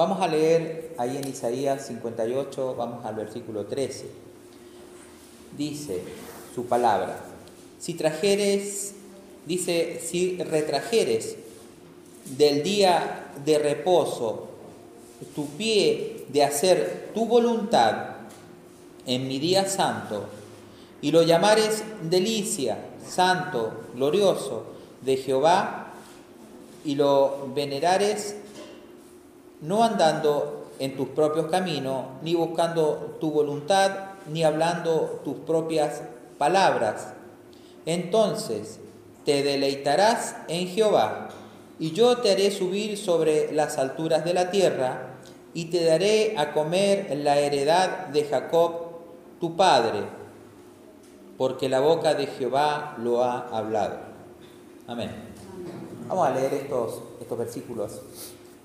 Vamos a leer ahí en Isaías 58, vamos al versículo 13. Dice su palabra, si trajeres, dice, si retrajeres del día de reposo tu pie de hacer tu voluntad en mi día santo, y lo llamares delicia, santo, glorioso de Jehová, y lo venerares no andando en tus propios caminos, ni buscando tu voluntad, ni hablando tus propias palabras. Entonces te deleitarás en Jehová, y yo te haré subir sobre las alturas de la tierra, y te daré a comer la heredad de Jacob, tu padre, porque la boca de Jehová lo ha hablado. Amén. Vamos a leer estos, estos versículos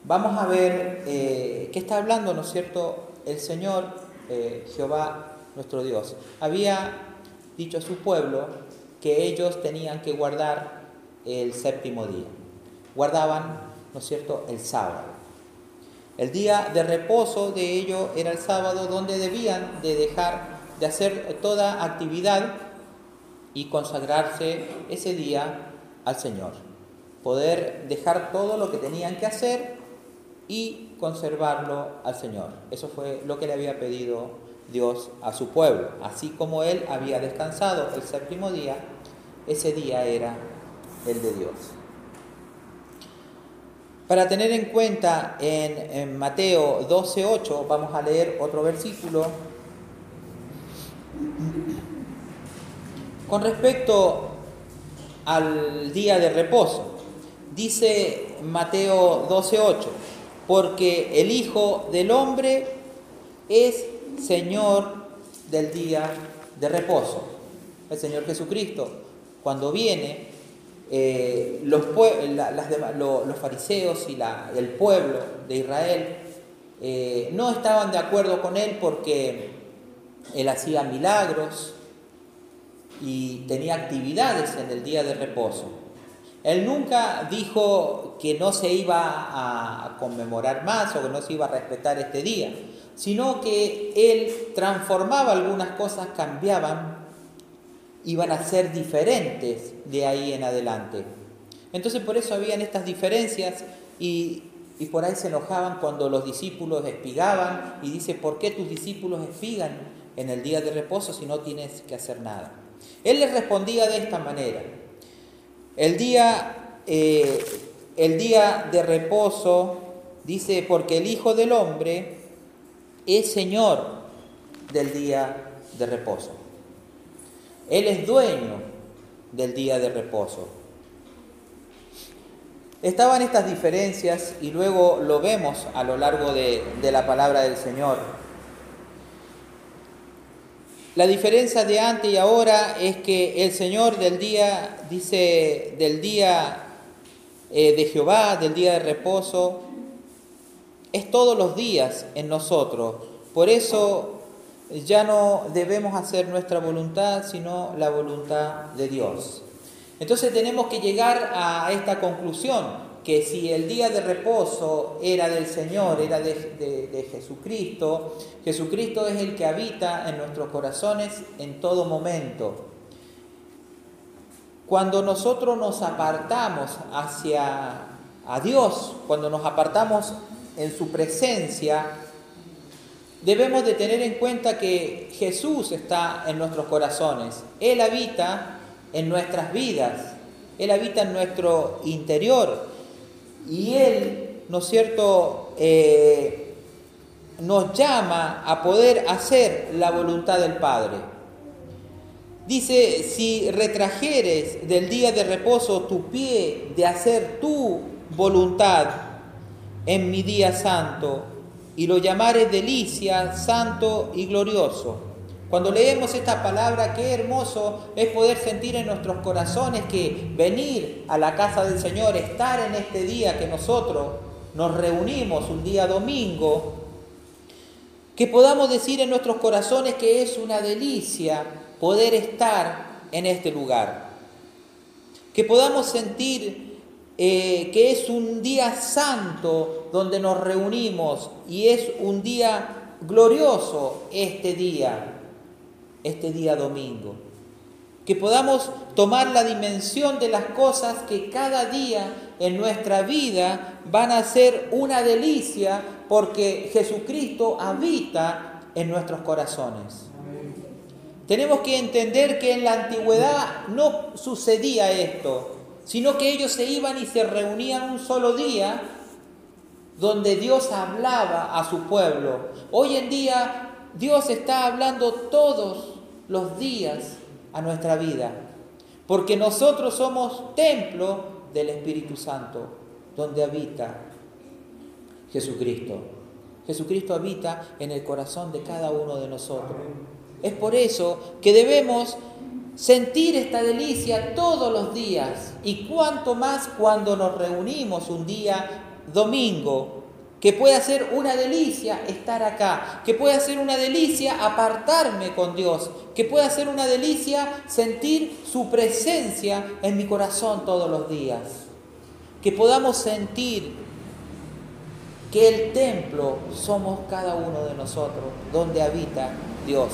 vamos a ver eh, qué está hablando, ¿no es cierto?, el Señor eh, Jehová nuestro Dios. Había dicho a su pueblo que ellos tenían que guardar el séptimo día. Guardaban, ¿no es cierto?, el sábado. El día de reposo de ellos era el sábado donde debían de dejar de hacer toda actividad y consagrarse ese día al Señor. Poder dejar todo lo que tenían que hacer y conservarlo al Señor. Eso fue lo que le había pedido Dios a su pueblo. Así como él había descansado el séptimo día, ese día era el de Dios. Para tener en cuenta en, Mateo 12.8 vamos a leer otro versículo. Con respecto al día de reposo, dice Mateo 12.8, porque el Hijo del Hombre es Señor del día de reposo. El Señor Jesucristo, cuando viene, eh, los, fariseos y el pueblo de Israel eh, no estaban de acuerdo con él porque él hacía milagros y tenía actividades en el día de reposo. Él nunca dijo que no se iba a conmemorar más o que no se iba a respetar este día, sino que él transformaba algunas cosas, cambiaban, iban a ser diferentes de ahí en adelante. Entonces por eso habían estas diferencias y, y por ahí se enojaban cuando los discípulos espigaban y dice, ¿por qué tus discípulos espigan en el día de reposo si no tienes que hacer nada? Él les respondía de esta manera. El día, eh, el día de reposo, dice, porque el Hijo del Hombre es Señor del día de reposo. Él es dueño del día de reposo. Estaban estas diferencias y luego lo vemos a lo largo de, de la palabra del Señor. La diferencia de antes y ahora es que el Señor del día, dice, del día eh, de Jehová, del día de reposo, es todos los días en nosotros. Por eso ya no debemos hacer nuestra voluntad, sino la voluntad de Dios. Entonces tenemos que llegar a esta conclusión que si el día de reposo era del Señor, era de, Jesucristo, Jesucristo es el que habita en nuestros corazones en todo momento. Cuando nosotros nos apartamos hacia a Dios, cuando nos apartamos en su presencia, debemos de tener en cuenta que Jesús está en nuestros corazones. Él habita en nuestras vidas, Él habita en nuestro interior. Y Él, ¿no es cierto?, eh, nos llama a poder hacer la voluntad del Padre. Dice, si retrajeres del día de reposo tu pie de hacer tu voluntad en mi día santo, y lo llamares delicia, santo y glorioso, cuando leemos esta palabra, qué hermoso es poder sentir en nuestros corazones que venir a la casa del Señor, estar en este día que nosotros nos reunimos un día domingo, que podamos decir en nuestros corazones que es una delicia poder estar en este lugar, que podamos sentir eh, que es un día santo donde nos reunimos y es un día glorioso este día, este día domingo. Que podamos tomar la dimensión de las cosas que cada día en nuestra vida van a ser una delicia porque Jesucristo habita en nuestros corazones. Tenemos que entender que en la antigüedad no sucedía esto sino que ellos se iban y se reunían un solo día donde Dios hablaba a su pueblo. Hoy en día Dios está hablando todos los días a nuestra vida, porque nosotros somos templo del Espíritu Santo, donde habita Jesucristo. Jesucristo habita en el corazón de cada uno de nosotros. Es por eso que debemos sentir esta delicia todos los días y cuanto más cuando nos reunimos un día domingo, que puede ser una delicia estar acá, que puede ser una delicia apartarme con Dios, que puede ser una delicia sentir su presencia en mi corazón todos los días, que podamos sentir que el templo somos cada uno de nosotros, donde habita Dios.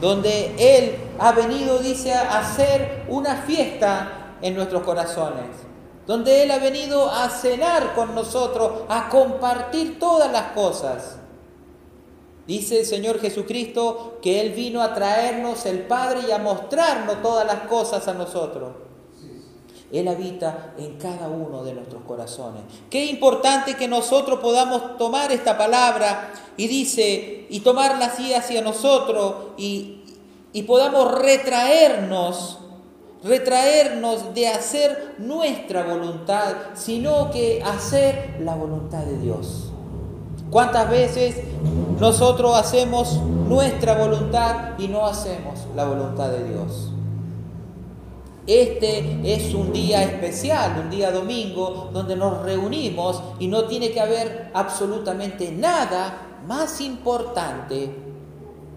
Donde Él ha venido, dice, a hacer una fiesta en nuestros corazones, donde Él ha venido a cenar con nosotros, a compartir todas las cosas. Dice el Señor Jesucristo que Él vino a traernos el Padre y a mostrarnos todas las cosas a nosotros. Él habita en cada uno de nuestros corazones. Qué importante que nosotros podamos tomar esta palabra y dice, y tomarla así hacia nosotros y, y podamos retraernos, retraernos de hacer nuestra voluntad, sino que hacer la voluntad de Dios. ¿Cuántas veces nosotros hacemos nuestra voluntad y no hacemos la voluntad de Dios? Este es un día especial, un día domingo, donde nos reunimos y no tiene que haber absolutamente nada más importante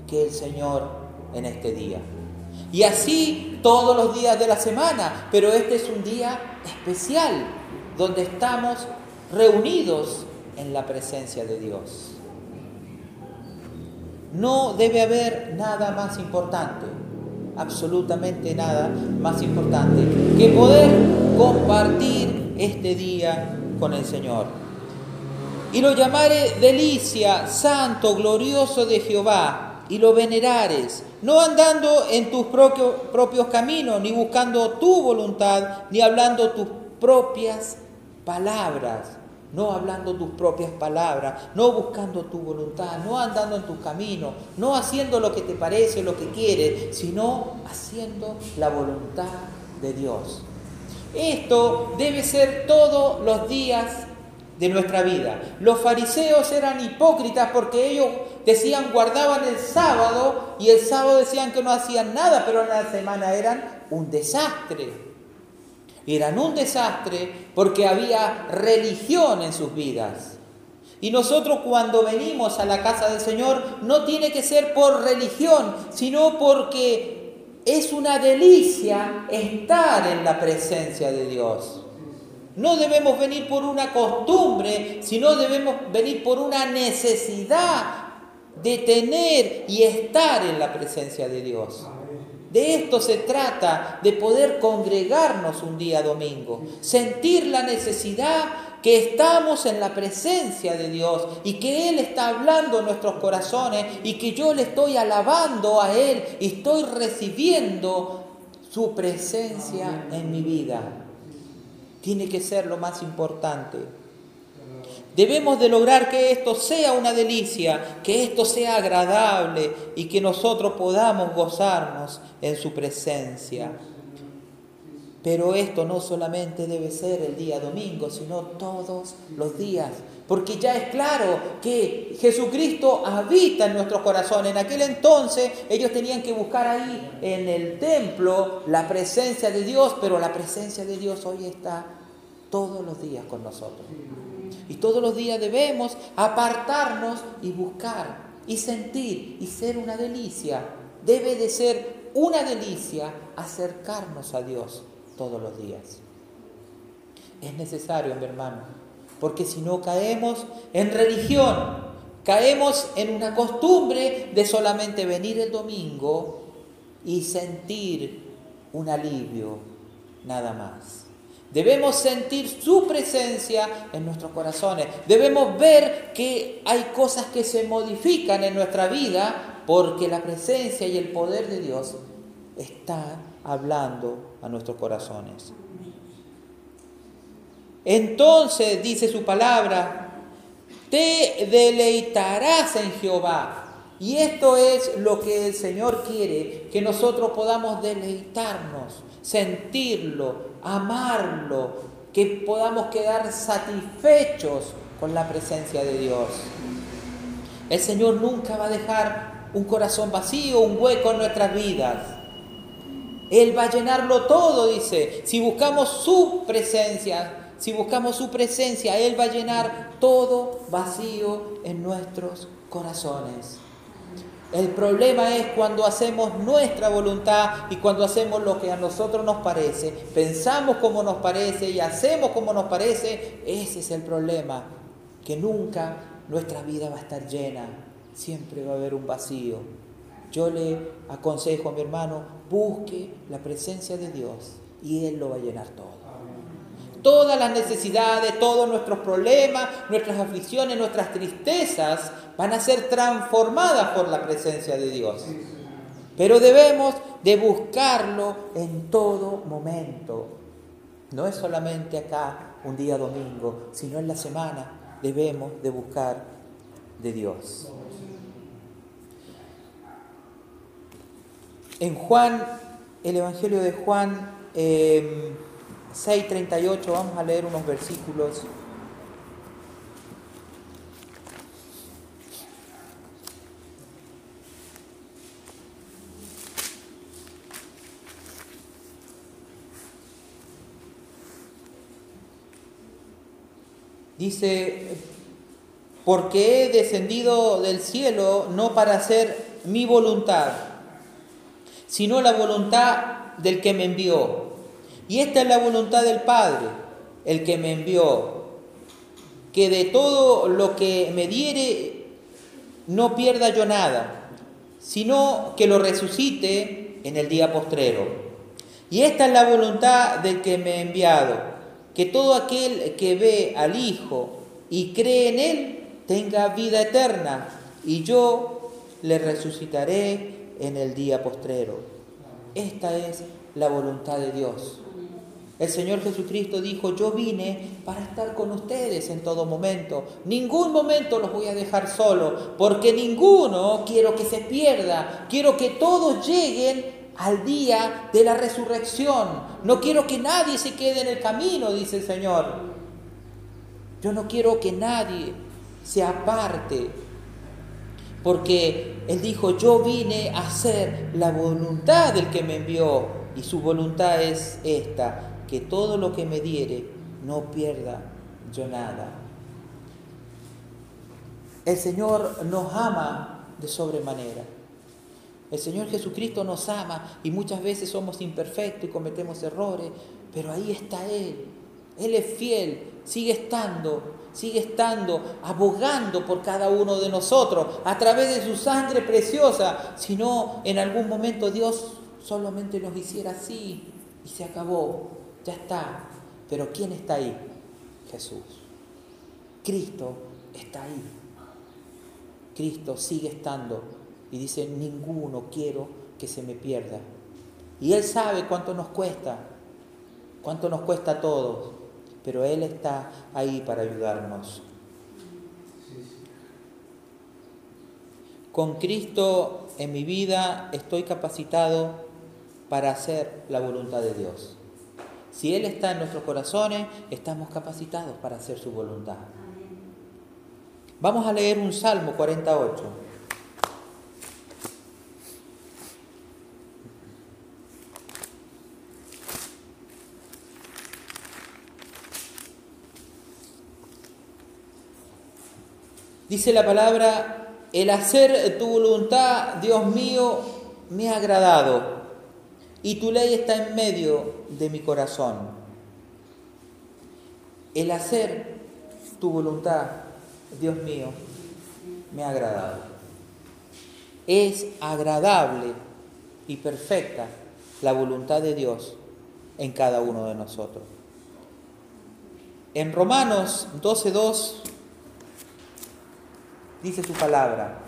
que el Señor en este día. Y así todos los días de la semana, pero este es un día especial, donde estamos reunidos en la presencia de Dios. No debe haber nada más importante absolutamente nada más importante que poder compartir este día con el Señor. Y lo llamaré delicia, santo, glorioso de Jehová, y lo venerares, no andando en tus propios, caminos, ni buscando tu voluntad, ni hablando tus propias palabras no hablando tus propias palabras, no buscando tu voluntad, no andando en tus caminos, no haciendo lo que te parece, lo que quieres, sino haciendo la voluntad de Dios. Esto debe ser todos los días de nuestra vida. Los fariseos eran hipócritas porque ellos decían guardaban el sábado y el sábado decían que no hacían nada, pero en la semana eran un desastre eran un desastre porque había religión en sus vidas. Y nosotros cuando venimos a la casa del Señor no tiene que ser por religión, sino porque es una delicia estar en la presencia de Dios. No debemos venir por una costumbre, sino debemos venir por una necesidad de tener y estar en la presencia de Dios. De esto se trata, de poder congregarnos un día domingo, sentir la necesidad que estamos en la presencia de Dios y que Él está hablando en nuestros corazones y que yo le estoy alabando a Él y estoy recibiendo su presencia en mi vida. Tiene que ser lo más importante. Debemos de lograr que esto sea una delicia, que esto sea agradable y que nosotros podamos gozarnos en su presencia. Pero esto no solamente debe ser el día domingo, sino todos los días, porque ya es claro que Jesucristo habita en nuestro corazón. En aquel entonces ellos tenían que buscar ahí en el templo la presencia de Dios, pero la presencia de Dios hoy está todos los días con nosotros. Y todos los días debemos apartarnos y buscar y sentir y ser una delicia. Debe de ser una delicia acercarnos a Dios todos los días. Es necesario, mi hermano, porque si no caemos en religión, caemos en una costumbre de solamente venir el domingo y sentir un alivio, nada más. Debemos sentir su presencia en nuestros corazones. Debemos ver que hay cosas que se modifican en nuestra vida porque la presencia y el poder de Dios está hablando a nuestros corazones. Entonces, dice su palabra, te deleitarás en Jehová. Y esto es lo que el Señor quiere, que nosotros podamos deleitarnos, sentirlo, amarlo, que podamos quedar satisfechos con la presencia de Dios. El Señor nunca va a dejar un corazón vacío, un hueco en nuestras vidas. Él va a llenarlo todo, dice. Si buscamos su presencia, si buscamos su presencia, Él va a llenar todo vacío en nuestros corazones. El problema es cuando hacemos nuestra voluntad y cuando hacemos lo que a nosotros nos parece, pensamos como nos parece y hacemos como nos parece, ese es el problema, que nunca nuestra vida va a estar llena, siempre va a haber un vacío. Yo le aconsejo a mi hermano, busque la presencia de Dios y Él lo va a llenar todo. Todas las necesidades, todos nuestros problemas, nuestras aflicciones, nuestras tristezas van a ser transformadas por la presencia de Dios. Pero debemos de buscarlo en todo momento. No es solamente acá un día domingo, sino en la semana debemos de buscar de Dios. En Juan, el Evangelio de Juan, eh, 6.38, vamos a leer unos versículos. Dice, porque he descendido del cielo no para hacer mi voluntad, sino la voluntad del que me envió. Y esta es la voluntad del Padre, el que me envió, que de todo lo que me diere no pierda yo nada, sino que lo resucite en el día postrero. Y esta es la voluntad del que me ha enviado, que todo aquel que ve al Hijo y cree en Él tenga vida eterna, y yo le resucitaré en el día postrero. Esta es la voluntad de Dios. El Señor Jesucristo dijo, yo vine para estar con ustedes en todo momento. Ningún momento los voy a dejar solo, porque ninguno quiero que se pierda. Quiero que todos lleguen al día de la resurrección. No quiero que nadie se quede en el camino, dice el Señor. Yo no quiero que nadie se aparte, porque Él dijo, yo vine a hacer la voluntad del que me envió, y su voluntad es esta, que todo lo que me diere no pierda yo nada. El Señor nos ama de sobremanera. El Señor Jesucristo nos ama y muchas veces somos imperfectos y cometemos errores, pero ahí está Él. Él es fiel, sigue estando, sigue estando, abogando por cada uno de nosotros a través de su sangre preciosa. Si no, en algún momento Dios solamente nos hiciera así y se acabó ya está. Pero ¿quién está ahí? Jesús. Cristo está ahí. Cristo sigue estando y dice, ninguno quiero que se me pierda. Y Él sabe cuánto nos cuesta, cuánto nos cuesta a todos, pero Él está ahí para ayudarnos. Con Cristo en mi vida estoy capacitado para hacer la voluntad de Dios. Si Él está en nuestros corazones, estamos capacitados para hacer su voluntad. Vamos a leer un Salmo 48. Dice la palabra, el hacer tu voluntad, Dios mío, me ha agradado y tu ley está en medio de mi corazón. el hacer tu voluntad, Dios mío, me ha agradado. Es agradable y perfecta la voluntad de Dios en cada uno de nosotros. En Romanos 12.2 dice su palabra.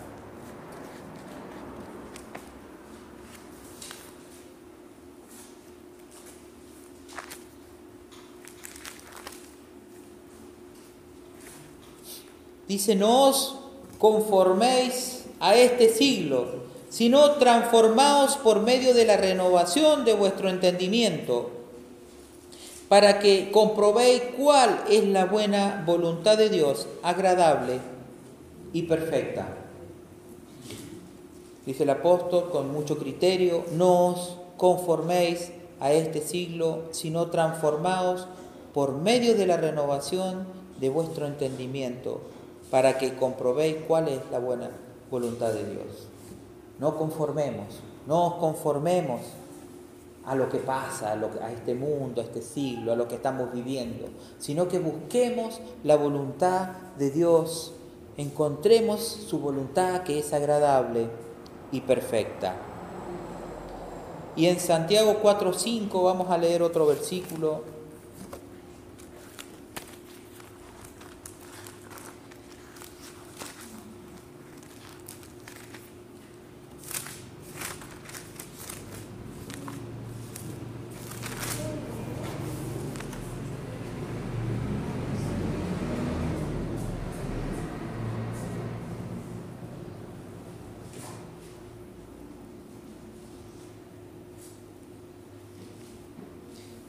Dice, no os conforméis a este siglo, sino transformaos por medio de la renovación de vuestro entendimiento, para que comprobéis cuál es la buena voluntad de Dios, agradable y perfecta. Dice el apóstol con mucho criterio, no os conforméis a este siglo, sino transformaos por medio de la renovación de vuestro entendimiento, para que comprobéis cuál es la buena voluntad de Dios. No conformemos, no os conformemos a lo que pasa, a, a este mundo, a este siglo, a lo que estamos viviendo, sino que busquemos la voluntad de Dios, encontremos su voluntad que es agradable y perfecta. Y en Santiago 4.5 vamos a leer otro versículo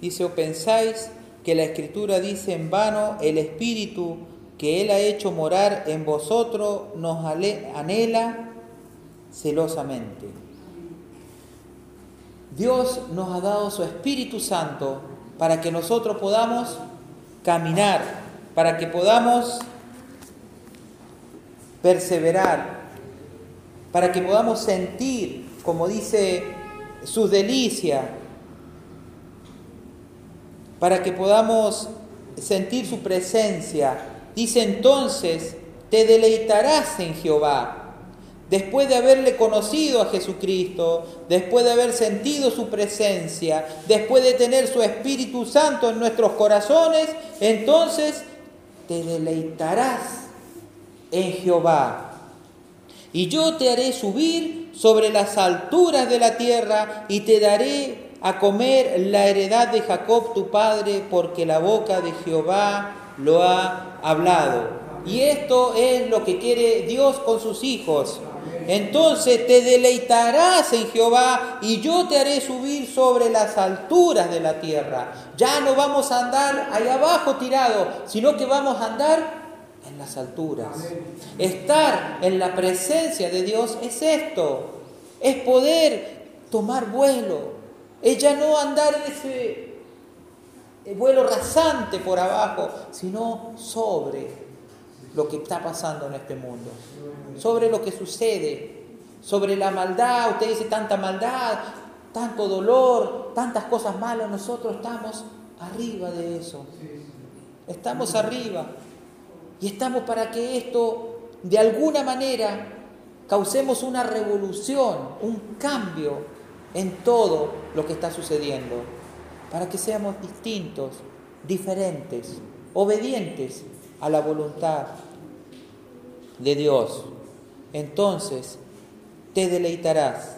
Dice, o pensáis que la escritura dice en vano, el Espíritu que Él ha hecho morar en vosotros nos anhela celosamente. Dios nos ha dado su Espíritu Santo para que nosotros podamos caminar, para que podamos perseverar, para que podamos sentir, como dice, sus delicias, para que podamos sentir su presencia. Dice entonces, te deleitarás en Jehová. Después de haberle conocido a Jesucristo, después de haber sentido su presencia, después de tener su Espíritu Santo en nuestros corazones, entonces te deleitarás en Jehová. Y yo te haré subir sobre las alturas de la tierra y te daré a comer la heredad de Jacob tu padre, porque la boca de Jehová lo ha hablado. Y esto es lo que quiere Dios con sus hijos. Entonces te deleitarás en Jehová y yo te haré subir sobre las alturas de la tierra. Ya no vamos a andar allá abajo tirado, sino que vamos a andar en las alturas. Estar en la presencia de Dios es esto, es poder tomar vuelo, es ya no andar en ese vuelo rasante por abajo, sino sobre lo que está pasando en este mundo, sobre lo que sucede, sobre la maldad. Usted dice tanta maldad, tanto dolor, tantas cosas malas. Nosotros estamos arriba de eso. Estamos arriba. Y estamos para que esto, de alguna manera, causemos una revolución, un cambio en todo lo que está sucediendo, para que seamos distintos, diferentes, obedientes a la voluntad de Dios. Entonces te deleitarás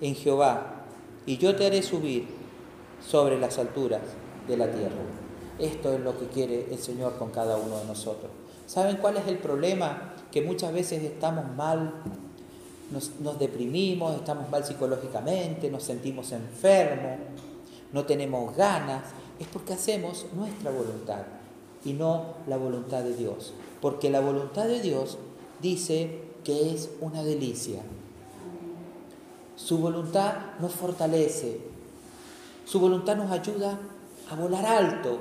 en Jehová y yo te haré subir sobre las alturas de la tierra. Esto es lo que quiere el Señor con cada uno de nosotros. ¿Saben cuál es el problema? Que muchas veces estamos mal nos, deprimimos, estamos mal psicológicamente, nos sentimos enfermos, no tenemos ganas, es porque hacemos nuestra voluntad y no la voluntad de Dios. Porque la voluntad de Dios dice que es una delicia. Su voluntad nos fortalece, su voluntad nos ayuda a volar alto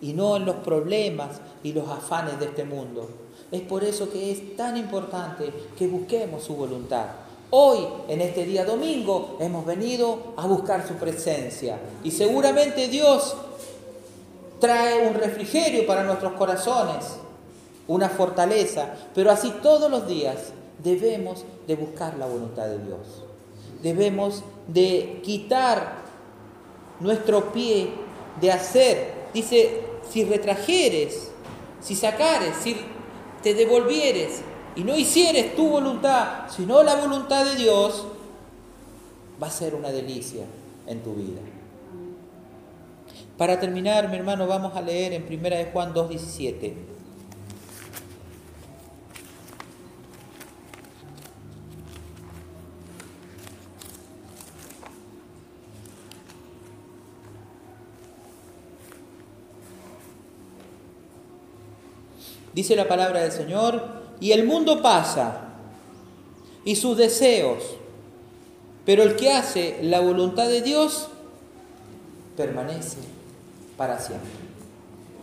y no en los problemas y los afanes de este mundo. Es por eso que es tan importante que busquemos su voluntad. Hoy, en este día domingo, hemos venido a buscar su presencia. Y seguramente Dios trae un refrigerio para nuestros corazones, una fortaleza, pero así todos los días debemos de buscar la voluntad de Dios. Debemos de quitar nuestro pie de hacer. Dice, si retrajeres, si sacares, si te devolvieres y no hicieres tu voluntad, sino la voluntad de Dios, va a ser una delicia en tu vida. Para terminar, mi hermano, vamos a leer en 1 de Juan 2.17. Dice la palabra del Señor, y el mundo pasa y sus deseos, pero el que hace la voluntad de Dios permanece para siempre.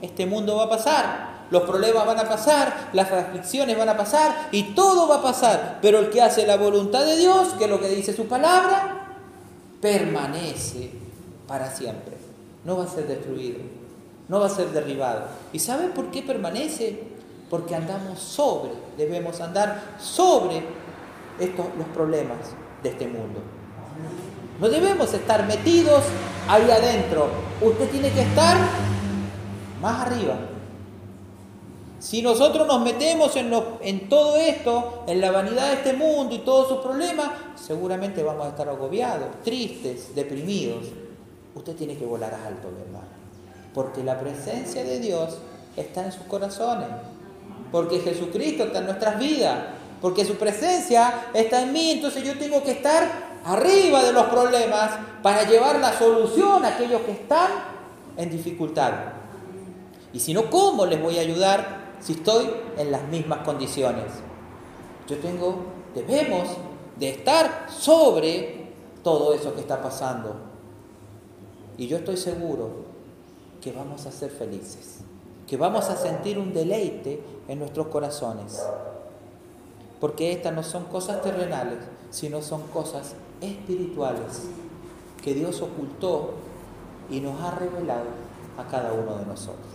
Este mundo va a pasar, los problemas van a pasar, las aflicciones van a pasar y todo va a pasar. Pero el que hace la voluntad de Dios, que es lo que dice su palabra, permanece para siempre. No va a ser destruido, no va a ser derribado. ¿Y sabe por qué permanece? Porque andamos sobre, debemos andar sobre estos, los problemas de este mundo. No debemos estar metidos ahí adentro. Usted tiene que estar más arriba. Si nosotros nos metemos en, en, todo esto, en la vanidad de este mundo y todos sus problemas, seguramente vamos a estar agobiados, tristes, deprimidos. Usted tiene que volar alto, mi hermano. Porque la presencia de Dios está en sus corazones. Porque Jesucristo está en nuestras vidas. Porque su presencia está en mí. Entonces yo tengo que estar arriba de los problemas para llevar la solución a aquellos que están en dificultad. Y si no, ¿cómo les voy a ayudar si estoy en las mismas condiciones? Yo tengo, debemos de estar sobre todo eso que está pasando. Y yo estoy seguro que vamos a ser felices, que vamos a sentir un deleite en nuestros corazones. Porque estas no son cosas terrenales, sino son cosas espirituales que Dios ocultó y nos ha revelado a cada uno de nosotros.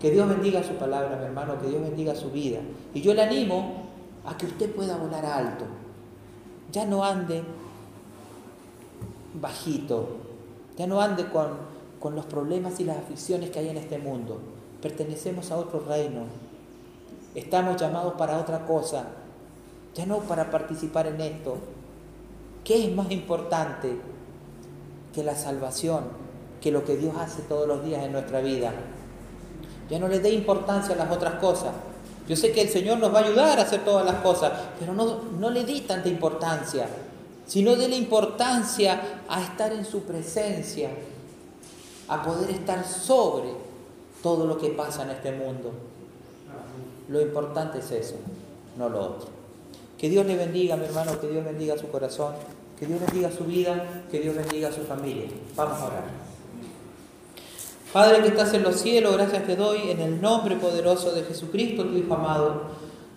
Que Dios bendiga su palabra, mi hermano, que Dios bendiga su vida. Y yo le animo a que usted pueda volar alto. Ya no ande bajito, ya no ande con, con los problemas y las aflicciones que hay en este mundo. Pertenecemos a otro reino. Estamos llamados para otra cosa, ya no para participar en esto, ¿Qué es más importante que la salvación, que lo que Dios hace todos los días en nuestra vida? Ya no le dé importancia a las otras cosas. Yo sé que el Señor nos va a ayudar a hacer todas las cosas, pero no, no le di tanta importancia, sino la importancia a estar en su presencia, a poder estar sobre todo lo que pasa en este mundo. Lo importante es eso, no lo otro. Que Dios le bendiga, mi hermano, que Dios bendiga su corazón. Que Dios bendiga su vida, que Dios bendiga su familia. Vamos a orar. Padre que estás en los cielos, gracias te doy en el nombre poderoso de Jesucristo, tu Hijo amado.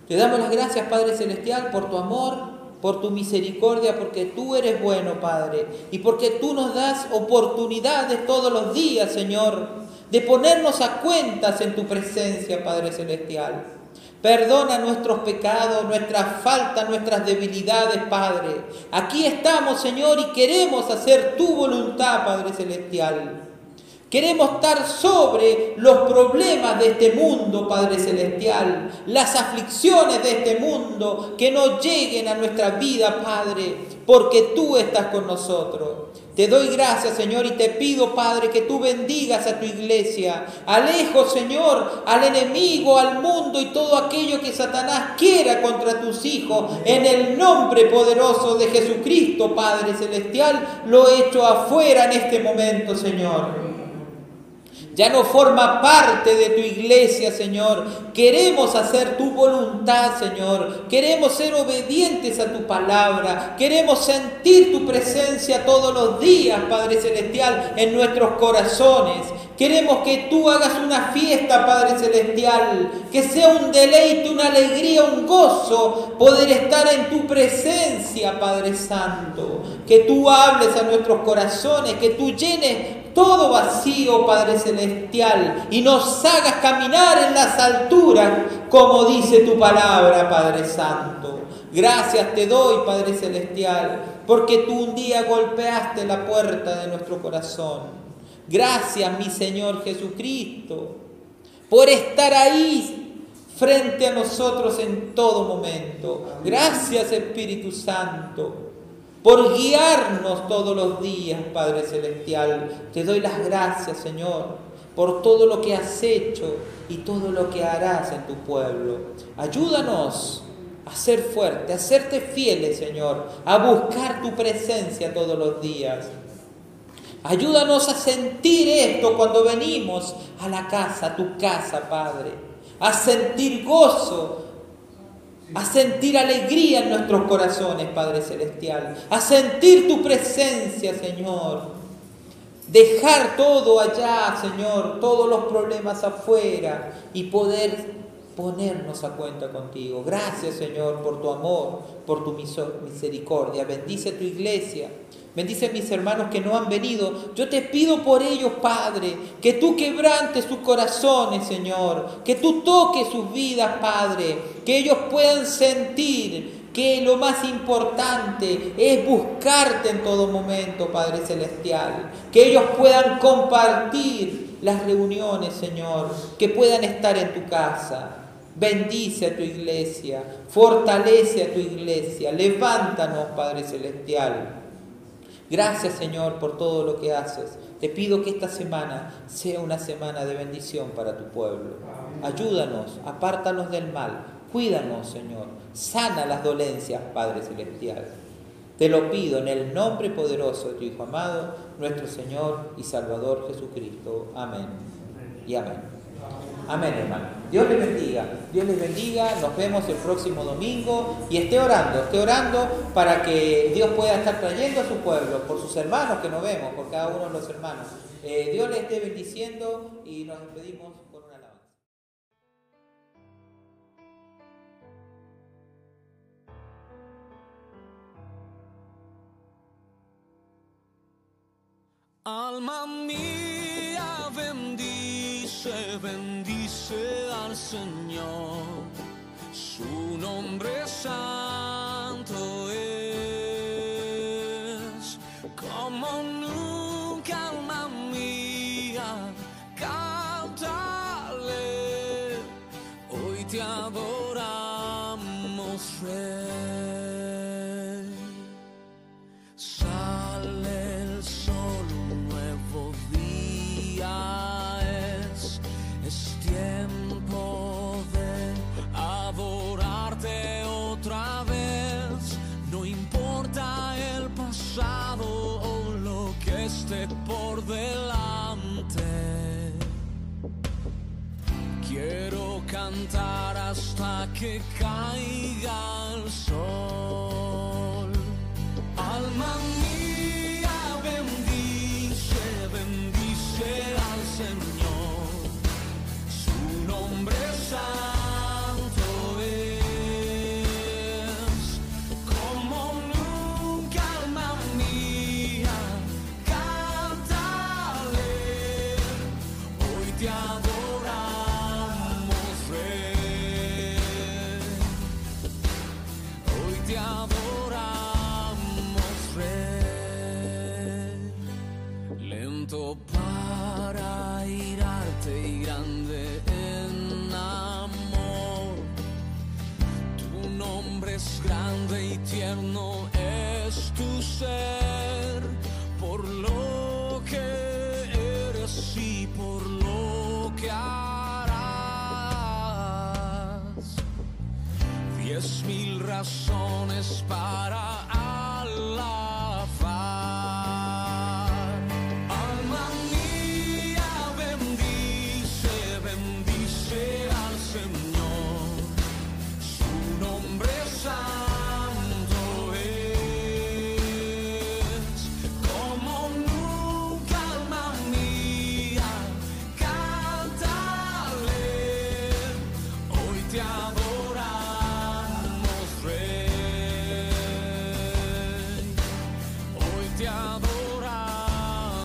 Te damos las gracias, Padre Celestial, por tu amor, por tu misericordia, porque tú eres bueno, Padre, y porque tú nos das oportunidades todos los días, Señor, de ponernos a cuentas en tu presencia, Padre Celestial. Perdona nuestros pecados, nuestras faltas, nuestras debilidades, Padre. Aquí estamos, Señor, y queremos hacer tu voluntad, Padre Celestial. Queremos estar sobre los problemas de este mundo, Padre Celestial, las aflicciones de este mundo, que no lleguen a nuestra vida, Padre, porque tú estás con nosotros. Te doy gracias, Señor, y te pido, Padre, que tú bendigas a tu iglesia. Alejo, Señor, al enemigo, al mundo y todo aquello que Satanás quiera contra tus hijos. En el nombre poderoso de Jesucristo, Padre Celestial, lo he hecho afuera en este momento, Señor ya no forma parte de tu iglesia, Señor. Queremos hacer tu voluntad, Señor. Queremos ser obedientes a tu palabra. Queremos sentir tu presencia todos los días, Padre Celestial, en nuestros corazones. Queremos que tú hagas una fiesta, Padre Celestial, que sea un deleite, una alegría, un gozo poder estar en tu presencia, Padre Santo. Que tú hables a nuestros corazones, que tú llenes todo vacío, Padre Celestial, y nos hagas caminar en las alturas, como dice tu palabra, Padre Santo. Gracias te doy, Padre Celestial, porque tú un día golpeaste la puerta de nuestro corazón. Gracias, mi Señor Jesucristo, por estar ahí frente a nosotros en todo momento. Gracias Espíritu Santo por guiarnos todos los días, Padre Celestial. Te doy las gracias, Señor, por todo lo que has hecho y todo lo que harás en tu pueblo. Ayúdanos a ser fuertes, a serte fieles, Señor, a buscar tu presencia todos los días. Ayúdanos a sentir esto cuando venimos a la casa, a tu casa, Padre a sentir gozo, a sentir alegría en nuestros corazones, Padre Celestial, a sentir tu presencia, Señor. Dejar todo allá, Señor, todos los problemas afuera y poder ponernos a cuenta contigo. Gracias, Señor, por tu amor, por tu misericordia. Bendice tu iglesia. Bendice a mis hermanos que no han venido. Yo te pido por ellos, Padre, que tú quebrantes sus corazones, Señor. Que tú toques sus vidas, Padre. Que ellos puedan sentir que lo más importante es buscarte en todo momento, Padre Celestial. Que ellos puedan compartir las reuniones, Señor. Que puedan estar en tu casa. Bendice a tu iglesia, fortalece a tu iglesia, levántanos, Padre Celestial. Gracias Señor por todo lo que haces. Te pido que esta semana sea una semana de bendición para tu pueblo. Ayúdanos, apártanos del mal. Cuídanos Señor. Sana las dolencias, Padre Celestial. Te lo pido en el nombre poderoso de tu Hijo amado, nuestro Señor y Salvador Jesucristo. Amén. Y amén. Amén, hermano. Dios les bendiga, Dios les bendiga, nos vemos el próximo domingo y esté orando, esté orando para que Dios pueda estar trayendo a su pueblo, por sus hermanos que nos vemos, por cada uno de los hermanos. Eh, Dios les esté bendiciendo y nos despedimos con una alabanza. Alma mía, bendice, bendice al Señor, su nombre santo que caiga el sol. Tierno es tu ser, por lo que eres y por lo que harás. Diez mil razones para